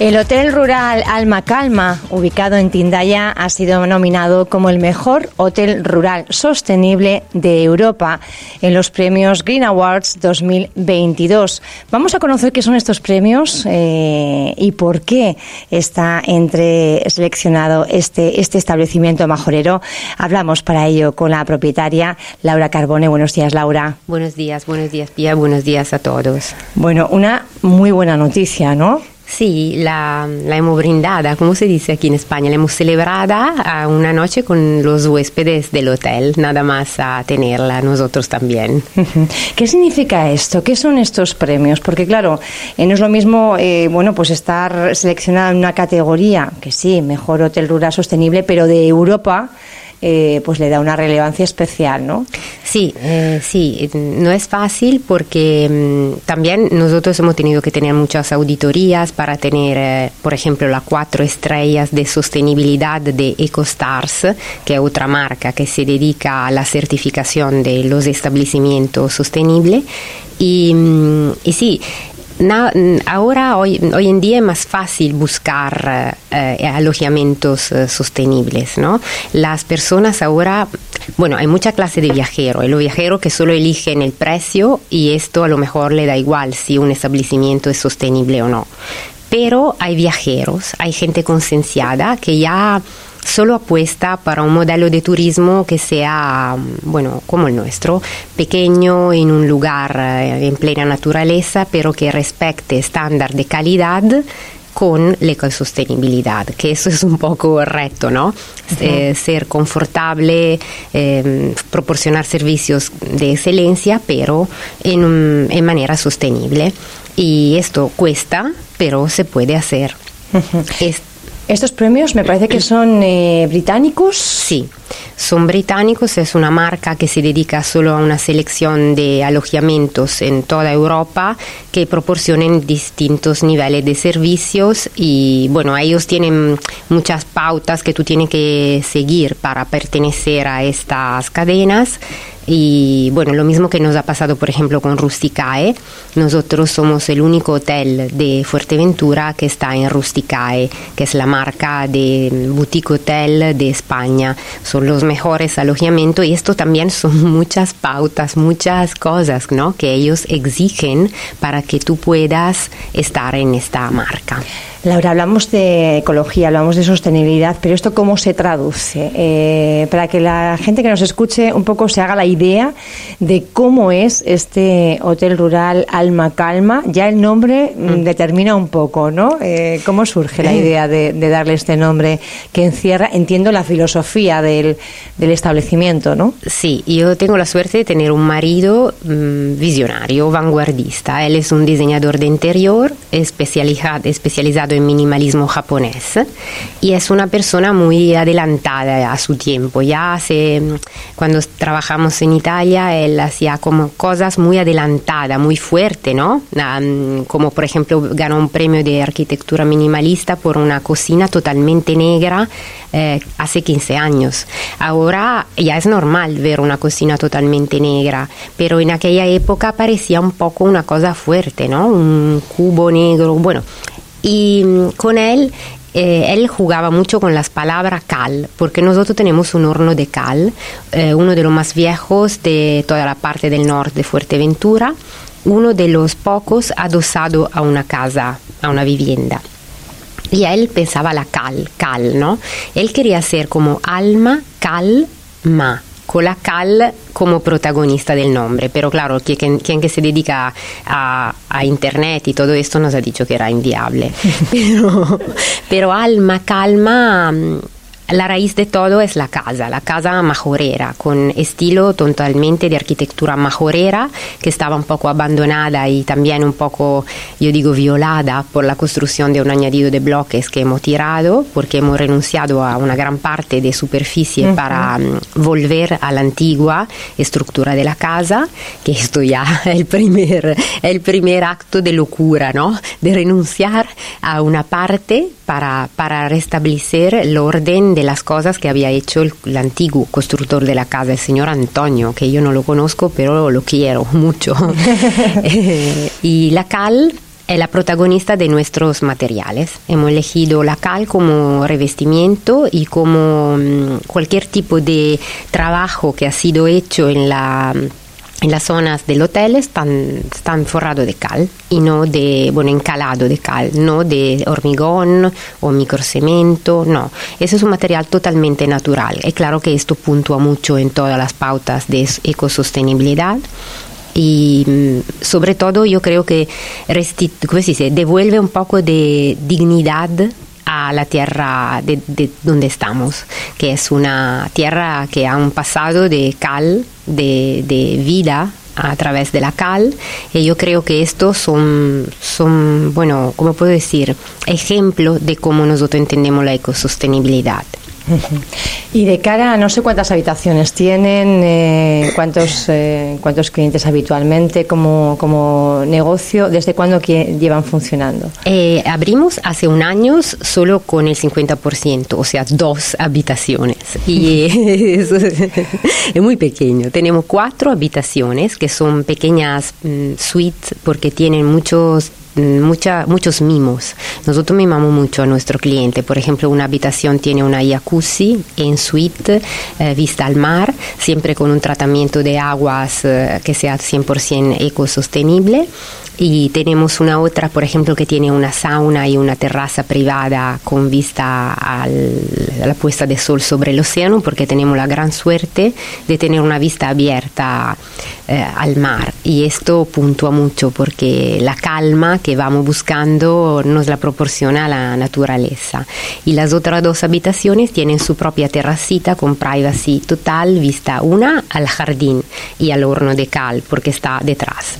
El Hotel Rural Alma Calma, ubicado en Tindaya, ha sido nominado como el mejor hotel rural sostenible de Europa en los premios Green Awards 2022. Vamos a conocer qué son estos premios eh, y por qué está entre seleccionado este, este establecimiento majorero. Hablamos para ello con la propietaria Laura Carbone. Buenos días, Laura. Buenos días, buenos días, Pia. Buenos días a todos. Bueno, una muy buena noticia, ¿no? Sí, la, la, hemos brindada, como se dice aquí en España, la hemos celebrada a una noche con los huéspedes del hotel, nada más a tenerla nosotros también. ¿Qué significa esto? ¿Qué son estos premios? Porque claro, eh, no es lo mismo, eh, bueno, pues estar seleccionada en una categoría, que sí, mejor hotel rural sostenible, pero de Europa eh, pues le da una relevancia especial, ¿no? Sí, eh, sí, no es fácil porque mm, también nosotros hemos tenido que tener muchas auditorías para tener, eh, por ejemplo, las cuatro estrellas de sostenibilidad de EcoStars, que es otra marca que se dedica a la certificación de los establecimientos sostenibles. Y, mm, y sí, ahora, hoy, hoy en día es más fácil buscar eh, alojamientos eh, sostenibles, ¿no? Las personas ahora, bueno, hay mucha clase de viajeros. Los viajeros que solo eligen el precio y esto a lo mejor le da igual si un establecimiento es sostenible o no. Pero hay viajeros, hay gente concienciada que ya solo apuesta para un modelo de turismo que sea, bueno, como el nuestro, pequeño, en un lugar eh, en plena naturaleza, pero que respecte estándar de calidad con la ecosostenibilidad, que eso es un poco el reto, ¿no? Eh, ser confortable, eh, proporcionar servicios de excelencia, pero en, en manera sostenible. Y esto cuesta, pero se puede hacer. Estos premios me parece que son eh, británicos. Sí, son británicos, es una marca que se dedica solo a una selección de alojamientos en toda Europa que proporcionan distintos niveles de servicios y bueno, ellos tienen muchas pautas que tú tienes que seguir para pertenecer a estas cadenas y bueno, lo mismo que nos ha pasado, por ejemplo, con Rusticae. Nosotros somos el único hotel de Fuerteventura que está en Rusticae, que es la marca de boutique hotel de España. Son los mejores alojamientos y esto también son muchas pautas, muchas cosas ¿no? que ellos exigen para que tú puedas estar en esta marca. Laura, hablamos de ecología, hablamos de sostenibilidad, pero ¿esto cómo se traduce? Eh, para que la gente que nos escuche un poco se haga la idea de cómo es este hotel rural Alma Calma. Ya el nombre mm, mm. determina un poco, ¿no? Eh, ¿Cómo surge la idea de, darle este nombre que encierra, entiendo, la filosofía del, establecimiento, ¿no? Sí, yo tengo la suerte de tener un marido mm, visionario, vanguardista. Él es un diseñador de interior especializado, especializado en minimalismo japonés y es una persona muy adelantada a su tiempo. Ya hace, cuando trabajamos en Italia, él hacía como cosas muy adelantadas, muy fuerte, ¿no? Como por ejemplo ganó un premio de arquitectura minimalista por una cocina totalmente negra eh, hace 15 años. Ahora ya es normal ver una cocina totalmente negra, pero en aquella época parecía un poco una cosa fuerte, ¿no? Un cubo negro. Bueno, y mm, con él eh, él jugaba mucho con las palabras cal, porque nosotros tenemos un horno de cal, eh, uno de los más viejos de toda la parte del norte de Fuerteventura, uno de los pocos adosado a una casa, a una vivienda. Y él pensaba la cal, cal, ¿no? Él quería ser como alma, cal, ma con la cal como protagonista del nombre, pero claro, quien, quien que se dedica a, a, internet y todo esto nos ha dicho que era inviable. pero, pero Alma Calma la raíz de todo es la casa, la casa majorera, con estilo totalmente de arquitectura majorera, que estaba un poco abandonada y también un poco, yo digo, violada por la construcción de un añadido de bloques que hemos tirado, porque hemos renunciado a una gran parte de superficie para mm, volver a la antigua estructura de la casa, que esto ya es el primer, el primer acto de locura, ¿no? De renunciar a una parte para, para restablecer el orden de las cosas que había hecho el, antiguo constructor de la casa, el señor Antonio, que yo no lo conozco, pero lo quiero mucho. Eh, y la cal es la protagonista de nuestros materiales. Hemos elegido la cal como revestimiento y como mm, cualquier tipo de trabajo que ha sido hecho en la en las zonas del hotel están, están forrados de cal y no de, bueno, encalado de cal, no de hormigón o microcemento, no. Ese es un material totalmente natural. Es claro que esto puntúa mucho en todas las pautas de ecosostenibilidad y mm, sobre todo yo creo que ¿cómo se dice? devuelve un poco de dignidad a la tierra de, donde estamos, que es una tierra que ha un pasado de cal, de, vida a través de la cal y yo creo que estos son, son bueno, ¿cómo puedo decir? Ejemplo de cómo nosotros entendemos la ecosostenibilidad. Y de cara a no sé cuántas habitaciones tienen, eh, cuántos, eh, cuántos clientes habitualmente como, como negocio, ¿desde cuándo llevan funcionando? Eh, abrimos hace un año solo con el 50%, o sea, dos habitaciones. Y es, es, muy pequeño. Tenemos cuatro habitaciones que son pequeñas mm, suites porque tienen muchos mucha, muchos mimos. Nosotros mimamos mucho a nuestro cliente. Por ejemplo, una habitación tiene una jacuzzi en suite, eh, vista al mar, siempre con un tratamiento de aguas eh, que sea 100% ecosostenible y tenemos una otra, por ejemplo, que tiene una sauna y una terraza privada con vista a la puesta de sol sobre el océano, porque tenemos la gran suerte de tener una vista abierta eh, al mar. Y esto puntúa mucho porque la calma que vamos buscando nos la proporciona la naturaleza. Y las otras dos habitaciones tienen su propia terracita con privacy total, vista una al jardín y al horno de cal, porque está detrás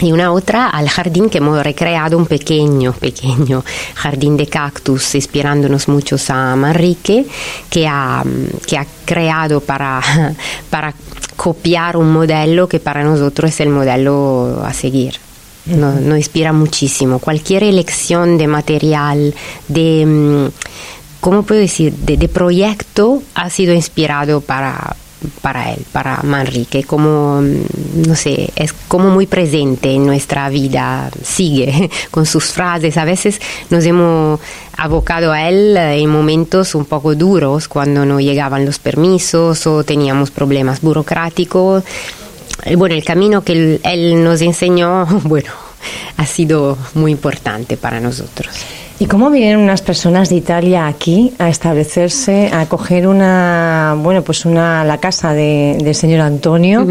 y una otra al jardín que hemos recreado un pequeño, pequeño jardín de cactus, inspirándonos mucho a Manrique, que ha, que ha creado para, para copiar un modelo que para nosotros es el modelo a seguir. Nos, inspira muchísimo. Cualquier elección de material, de, mm, ¿cómo puedo decir?, de, de proyecto ha sido inspirado para, para él, para Manrique, como, mm, no sé, es como muy presente en nuestra vida, sigue con sus frases, a veces nos hemos abocado a él en momentos un poco duros, cuando no llegaban los permisos o teníamos problemas burocráticos. Bueno, el camino que él nos enseñó, bueno, ha sido muy importante para nosotros. ¿Y cómo vienen unas personas de Italia aquí a establecerse, a coger una, bueno, pues una, la casa del señor Antonio,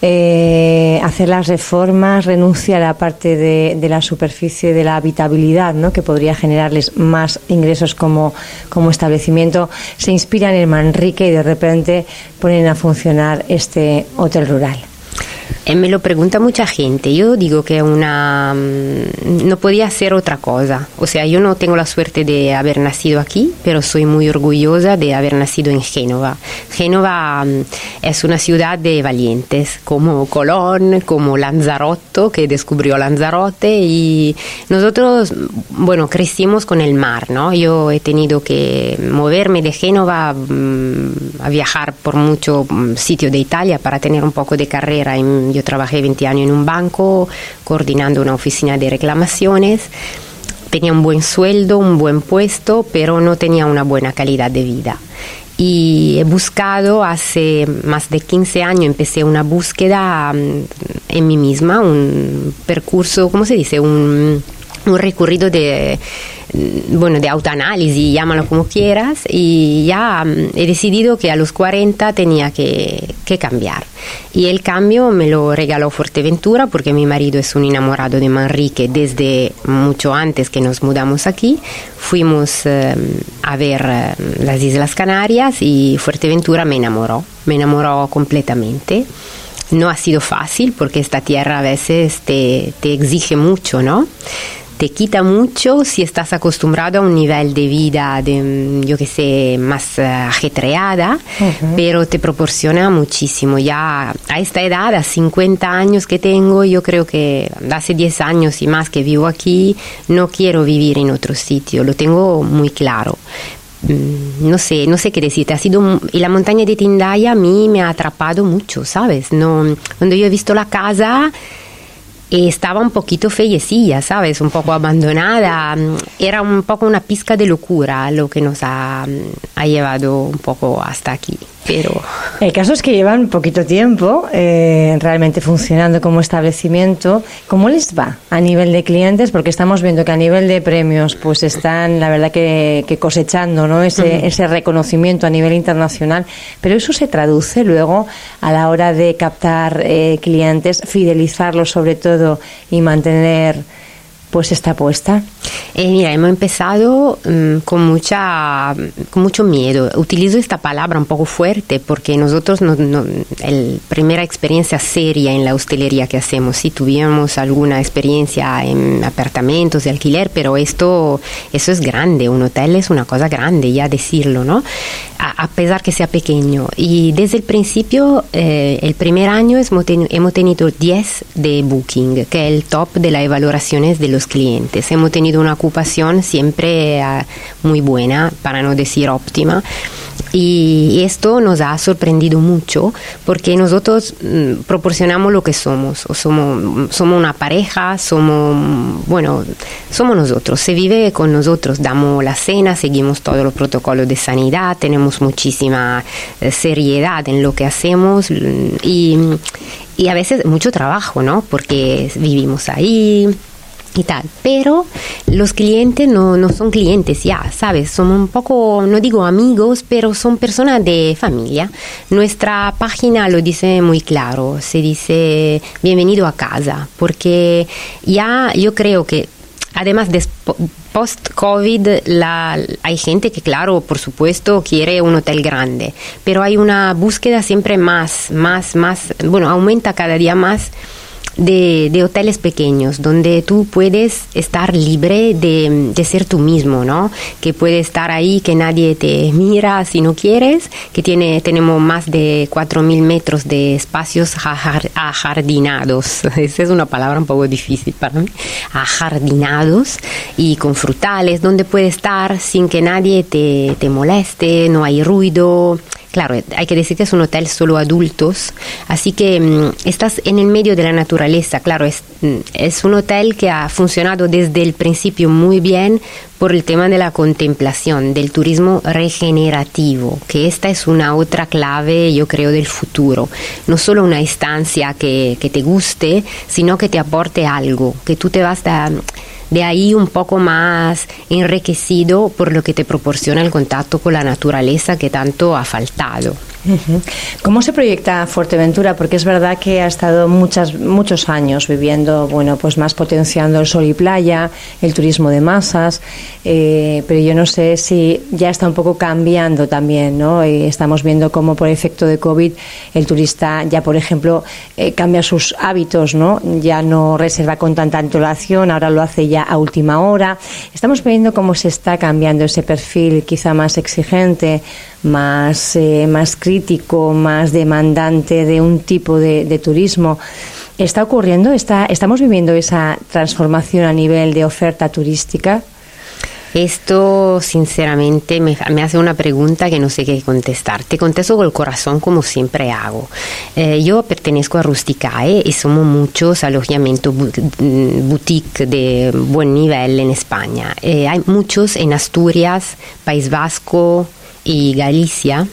eh, hacer las reformas, renuncia a la parte de, la superficie de la habitabilidad, ¿no? que podría generarles más ingresos como, como establecimiento, se inspiran en Manrique y de repente ponen a funcionar este hotel rural? Eh, me lo pregunta mucha gente. Yo digo que una mm, no podía ser otra cosa. O sea, yo no tengo la suerte de haber nacido aquí, pero soy muy orgullosa de haber nacido en Génova. Génova mm, es una ciudad de valientes, como Colón, como Lanzarote, que descubrió Lanzarote. Y nosotros, mm, bueno, crecimos con el mar, ¿no? Yo he tenido que moverme de Génova a viajar por muchos sitios de Italia para tener un poco de carrera en yo trabajé 20 años en un banco coordinando una oficina de reclamaciones. Tenía un buen sueldo, un buen puesto, pero no tenía una buena calidad de vida. Y he buscado hace más de 15 años, empecé una búsqueda mm, en mí misma, un percurso, ¿cómo se dice? Un, un recorrido de Mm, bueno, de autoanálisis, llámalo como quieras, y ya mm, he decidido que a los 40 tenía que, que, cambiar. Y el cambio me lo regaló Fuerteventura porque mi marido es un enamorado de Manrique desde mucho antes que nos mudamos aquí. Fuimos eh, a ver eh, las Islas Canarias y Fuerteventura me enamoró, me enamoró completamente. No ha sido fácil porque esta tierra a veces te, te exige mucho, ¿no? Te quita mucho si estás acostumbrado a un nivel de vida, de, mm, yo que sé, más uh, ajetreada, pero te proporciona muchísimo. Ya a esta edad, a 50 años que tengo, yo creo que hace 10 años y más que vivo aquí, no quiero vivir en otro sitio, lo tengo muy claro. Mm, no sé, no sé qué decirte, ha sido, y la montaña de Tindaya a mí me ha atrapado mucho, ¿sabes? No, cuando yo he visto la casa, estaba un poquito fellecilla, ¿sabes? Un poco abandonada. Era un poco una pizca de locura lo que nos ha, ha llevado un poco hasta aquí. Pero... El caso es que llevan poquito tiempo eh, realmente funcionando como establecimiento. ¿Cómo les va a nivel de clientes? Porque estamos viendo que a nivel de premios pues están, la verdad, que, cosechando ¿no? ese, ese reconocimiento a nivel internacional. Pero eso se traduce luego a la hora de captar eh, clientes, fidelizarlos sobre todo y mantener pues esta apuesta? Eh, mira, hemos empezado mm, con, mucha, con mucho miedo. Utilizo esta palabra un poco fuerte porque nosotros, no, no, la primera experiencia seria en la hostelería que hacemos, sí tuvimos alguna experiencia en apartamentos de alquiler, pero esto, eso es grande. Un hotel es una cosa grande, ya decirlo, ¿no? A, pesar que sea pequeño. Y desde el principio, eh, el primer año hemos, tenido 10 de Booking, que es el top de las evaluaciones de clientes. Hemos tenido una ocupación siempre eh, muy buena, para no decir óptima. Y esto nos ha sorprendido mucho porque nosotros mm, proporcionamos lo que somos. somos, somos una pareja, somos, bueno, somos nosotros. Se vive con nosotros, damos la cena, seguimos todos los protocolos de sanidad, tenemos muchísima eh, seriedad en lo que hacemos mm, y, y a veces mucho trabajo, ¿no? Porque vivimos ahí y tal. Pero los clientes no, no son clientes ya, ¿sabes? Son un poco, no digo amigos, pero son personas de familia. Nuestra página lo dice muy claro, se dice bienvenido a casa, porque ya yo creo que además de post-COVID hay gente que, claro, por supuesto, quiere un hotel grande, pero hay una búsqueda siempre más, más, más, bueno, aumenta cada día más de, hoteles pequeños donde tú puedes estar libre de, ser tú mismo, ¿no? Que puedes estar ahí, que nadie te mira si no quieres, que tiene, tenemos más de 4.000 metros de espacios ajardinados. Esa es una palabra un poco difícil para mí. Ajardinados y con frutales, donde puedes estar sin que nadie te, te moleste, no hay ruido Claro, hay que decir que es un hotel solo adultos, así que mm, estás en el medio de la naturaleza. Claro, es, mm, es un hotel que ha funcionado desde el principio muy bien por el tema de la contemplación, del turismo regenerativo, que esta es una otra clave, yo creo, del futuro. No solo una estancia que, que te guste, sino que te aporte algo, que tú te vas a de ahí un poco más enriquecido por lo que te proporciona el contacto con la naturaleza que tanto ha faltado. ¿Cómo se proyecta Fuerteventura? Porque es verdad que ha estado muchas, muchos años viviendo, bueno, pues más potenciando el sol y playa, el turismo de masas, eh, pero yo no sé si ya está un poco cambiando también, ¿no? Y estamos viendo cómo por efecto de COVID el turista ya, por ejemplo, eh, cambia sus hábitos, ¿no? Ya no reserva con tanta antelación, ahora lo hace ya a última hora. Estamos viendo cómo se está cambiando ese perfil quizá más exigente, más, eh, más crítico, más demandante de un tipo de, de turismo. ¿Está ocurriendo? Está, ¿Estamos viviendo esa transformación a nivel de oferta turística? Esto, sinceramente, me, hace una pregunta que no sé qué contestar. Te contesto con el corazón como siempre hago. Eh, yo pertenezco a Rusticae y somos muchos alojamientos mm, boutique de buen nivel en España. Eh, hay muchos en Asturias, País Vasco, y Galicia,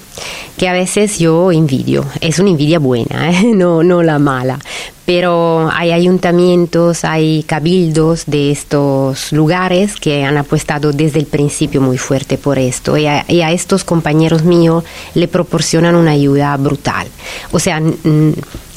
que a veces yo envidio. Es una envidia buena, ¿eh? no, no la mala. Pero hay ayuntamientos, hay cabildos de estos lugares que han apostado desde el principio muy fuerte por esto. Y a, y a estos compañeros míos le proporcionan una ayuda brutal. O sea,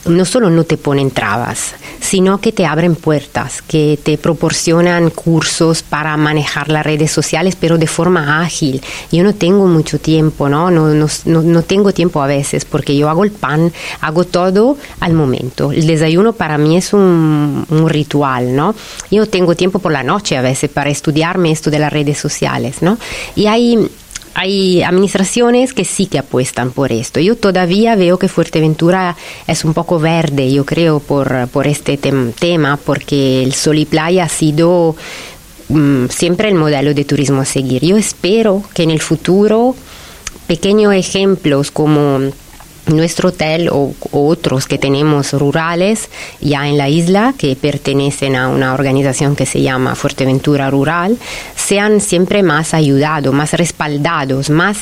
no solo no te ponen trabas, sino que te abren puertas, que te proporcionan cursos para manejar las redes sociales, pero de forma ágil. Yo no tengo mucho tiempo, ¿no? No, no, no, tengo tiempo a veces, porque yo hago el pan, hago todo al momento. El desayuno para mí es un, un ritual, ¿no? Yo tengo tiempo por la noche a veces para estudiarme esto de las redes sociales, ¿no? Y hay hay administraciones que sí que apuestan por esto. Yo todavía veo que Fuerteventura es un poco verde, yo creo, por, por este tema, porque el sol y playa ha sido mm, siempre el modelo de turismo a seguir. Yo espero que en el futuro pequeños ejemplos como nuestro hotel o, otros que tenemos rurales ya en la isla que pertenecen a una organización que se llama Fuerteventura Rural sean siempre más ayudados, más respaldados, más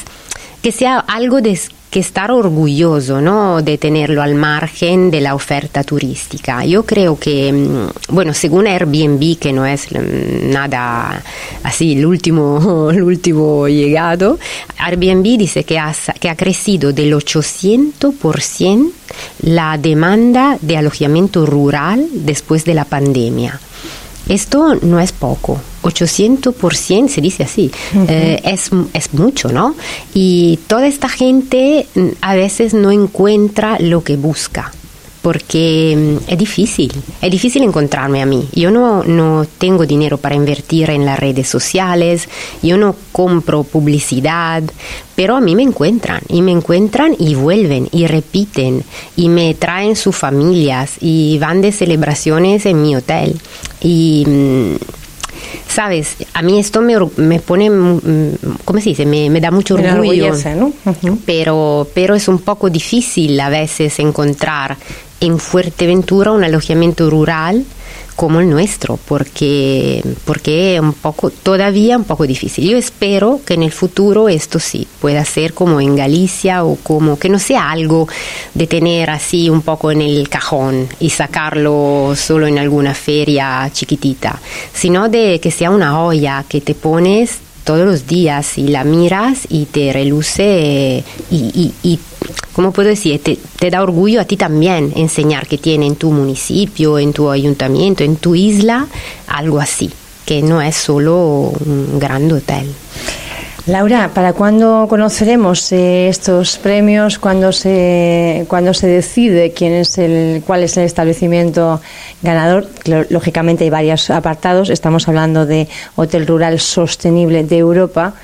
que sea algo de que estar orgulloso ¿no? de tenerlo al margen de la oferta turística. Yo creo que, mm, bueno, según Airbnb, que no es mm, nada así el último, el último llegado, Airbnb dice que ha, que ha crecido del 800% la demanda de alojamiento rural después de la pandemia. Esto no es poco. 800% se dice así. Eh, es, es mucho, ¿no? Y toda esta gente mm, a veces no encuentra lo que busca porque mm, es difícil, es difícil encontrarme a mí. Yo no, no tengo dinero para invertir en las redes sociales, yo no compro publicidad, pero a mí me encuentran y me encuentran y vuelven y repiten y me traen sus familias y van de celebraciones en mi hotel. Y mm, sabes, a mí esto me, me pone, ¿cómo se dice? Me, me da mucho orgullo, ¿no? pero, pero es un poco difícil a veces encontrar en Fuerteventura un alojamiento rural como el nuestro, porque, porque es un poco, todavía un poco difícil. Yo espero que en el futuro esto sí pueda ser como en Galicia o como que no sea algo de tener así un poco en el cajón y sacarlo solo en alguna feria chiquitita, sino de que sea una olla que te pones todos los días y la miras y te reluce y, y, y ¿cómo puedo decir? Te, te, da orgullo a ti también enseñar que tiene en tu municipio, en tu ayuntamiento, en tu isla, algo así, que no es solo un gran hotel. Laura, ¿para cuándo conoceremos eh, estos premios? ¿Cuándo se, cuando se decide quién es el, cuál es el establecimiento ganador? Lógicamente hay varios apartados. Estamos hablando de Hotel Rural Sostenible de Europa.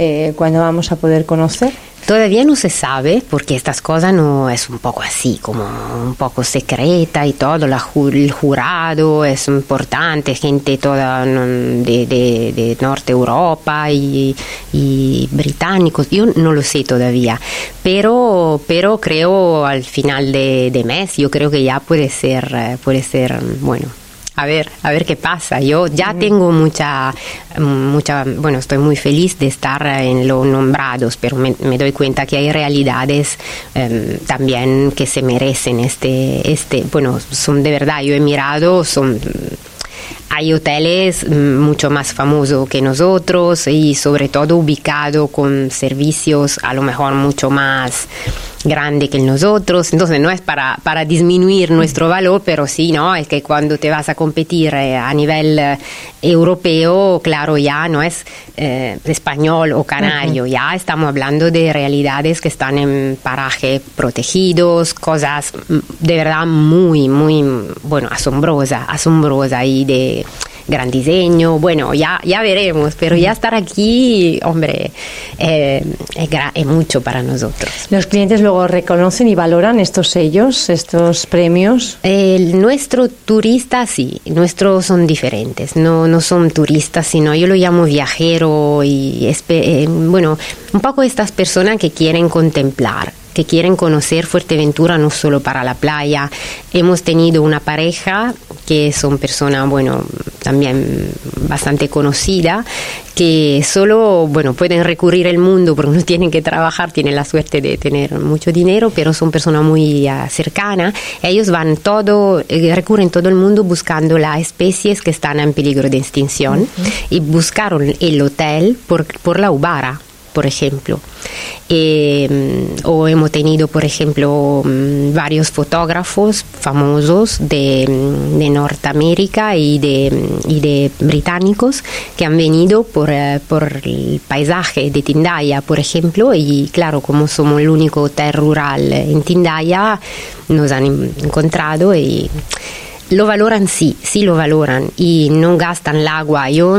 Eh, ¿Cuándo vamos a poder conocer? Todavía no se sabe porque estas cosas no es un poco así, como un poco secreta y todo. La, el jurado es importante, gente toda de, de, Norte Europa y, y, británicos. Yo no lo sé todavía, pero, pero creo al final de, de mes, yo creo que ya puede ser, eh, puede ser bueno a ver, a ver qué pasa. Yo ya tengo mucha, mucha, bueno, estoy muy feliz de estar en los nombrados, pero me, doy cuenta que hay realidades em, también que se merecen este, este, bueno, son de verdad, yo he mirado, son hay hoteles mucho más famosos que nosotros y sobre todo ubicados con servicios a lo mejor mucho más grande que nosotros, entonces no es para, para disminuir nuestro valor, pero sí, ¿no? Es que cuando te vas a competir eh, a nivel eh, europeo, claro, ya no es eh, español o canario, ya estamos hablando de realidades que están en parajes protegidos, cosas mm, de verdad muy, muy, bueno, asombrosa, asombrosa y de gran diseño, bueno, ya, ya veremos, pero ya estar aquí, hombre, eh, es, mucho para nosotros. ¿Los clientes luego reconocen y valoran estos sellos, estos premios? El, nuestro turista sí, nuestros son diferentes, no, no son turistas, sino yo lo llamo viajero y, eh, bueno, un poco estas personas que quieren contemplar que quieren conocer Fuerteventura no solo para la playa. Hemos tenido una pareja que son personas, bueno, también bastante conocida, que solo, bueno, pueden recurrir el mundo porque no tienen que trabajar, tienen la suerte de tener mucho dinero, pero son personas muy uh, cercanas. Ellos van todo, eh, recurren todo el mundo buscando las especies que están en peligro de extinción y buscaron el hotel por, por la ubara por ejemplo. Eh, o hemos tenido, por ejemplo, mm, varios fotógrafos famosos de, mm, de Norteamérica y de, mm, y de, británicos que han venido por, eh, por el paisaje de Tindaya, por ejemplo, y claro, como somos el único hotel rural en Tindaya, nos han encontrado y lo valoran, sí, sí lo valoran y no gastan el agua. Yo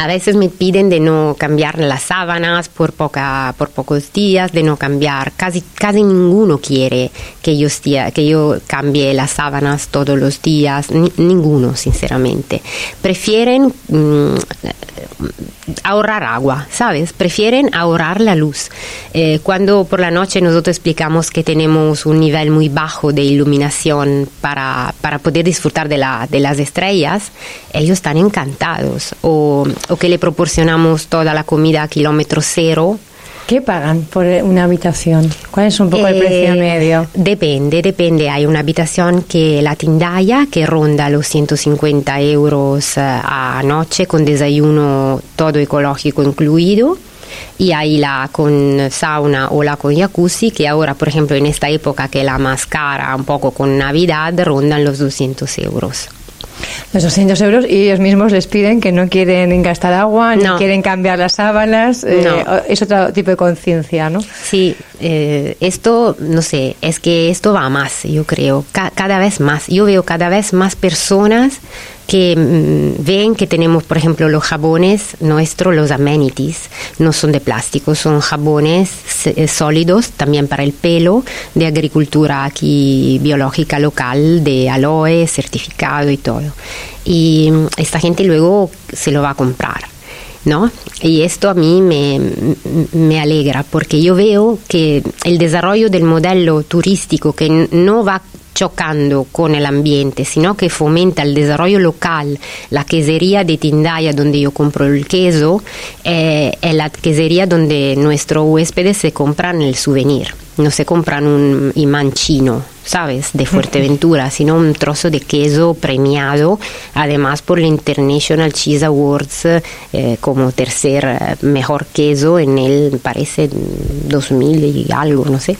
a veces me piden de no cambiar las sábanas por, poca, por pocos días, de no cambiar. Casi, casi ninguno quiere que yo, que yo cambie las sábanas todos los días. ninguno, sinceramente. Prefieren mm, ahorrar agua, ¿sabes? Prefieren ahorrar la luz. Eh, cuando por la noche nosotros explicamos que tenemos un nivel muy bajo de iluminación para, para poder disfrutar de, la, de las estrellas, ellos están encantados. O, o que le proporcionamos toda la comida a kilómetro cero ¿Qué pagan por una habitación? ¿Cuál es un poco el precio eh, medio? Depende, depende. Hay una habitación que la tindaya que ronda los 150 euros eh, a noche con desayuno todo ecológico incluido y hay la con sauna o la con jacuzzi que ahora por ejemplo en esta época que la más cara un poco con navidad rondan los 200 euros los 200 euros y ellos mismos les piden que no quieren gastar agua, ni quieren cambiar las sábanas. Eh, es otro tipo de conciencia, ¿no? Sí, eh, esto, no sé, es que esto va más, yo creo, cada vez más. Yo veo cada vez más personas que mm, ven que tenemos, por ejemplo, los jabones nuestros, los amenities, no son de plástico, son jabones eh, sólidos también para el pelo, de agricultura aquí biológica local, de aloe, certificado y todo. Y mm, esta gente luego se lo va a comprar. ¿No? Y esto a mí me, me, alegra porque yo veo que el desarrollo del modelo turístico que no va chocando con el ambiente, sino que fomenta el desarrollo local. La quesería de Tindaya, donde yo compro el queso, eh, es la quesería donde nuestros huéspedes se compran el souvenir. No se compran un imán chino, ¿sabes? De Fuerteventura, sino un trozo de queso premiado, además por el International Cheese Awards eh, como tercer eh, mejor queso en el, parece, 2000 y algo, no sé.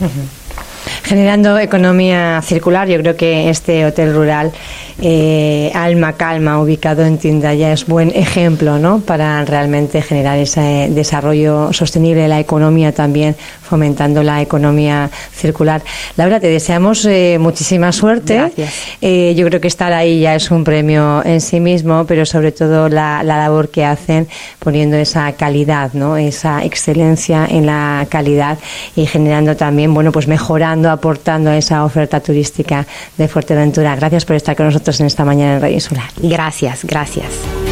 Generando economía circular, yo creo que este hotel rural eh, Alma Calma, ubicado en Tindaya, es buen ejemplo ¿no? para realmente generar ese desarrollo sostenible de la economía también, fomentando la economía circular. Laura, te deseamos eh, muchísima suerte. Eh, yo creo que estar ahí ya es un premio en sí mismo, pero sobre todo la, la labor que hacen poniendo esa calidad, ¿no? esa excelencia en la calidad y generando también, bueno, pues mejorando, aportando a esa oferta turística de Fuerteventura. Gracias por estar con nosotros en esta mañana en Radio Insular. Gracias, gracias.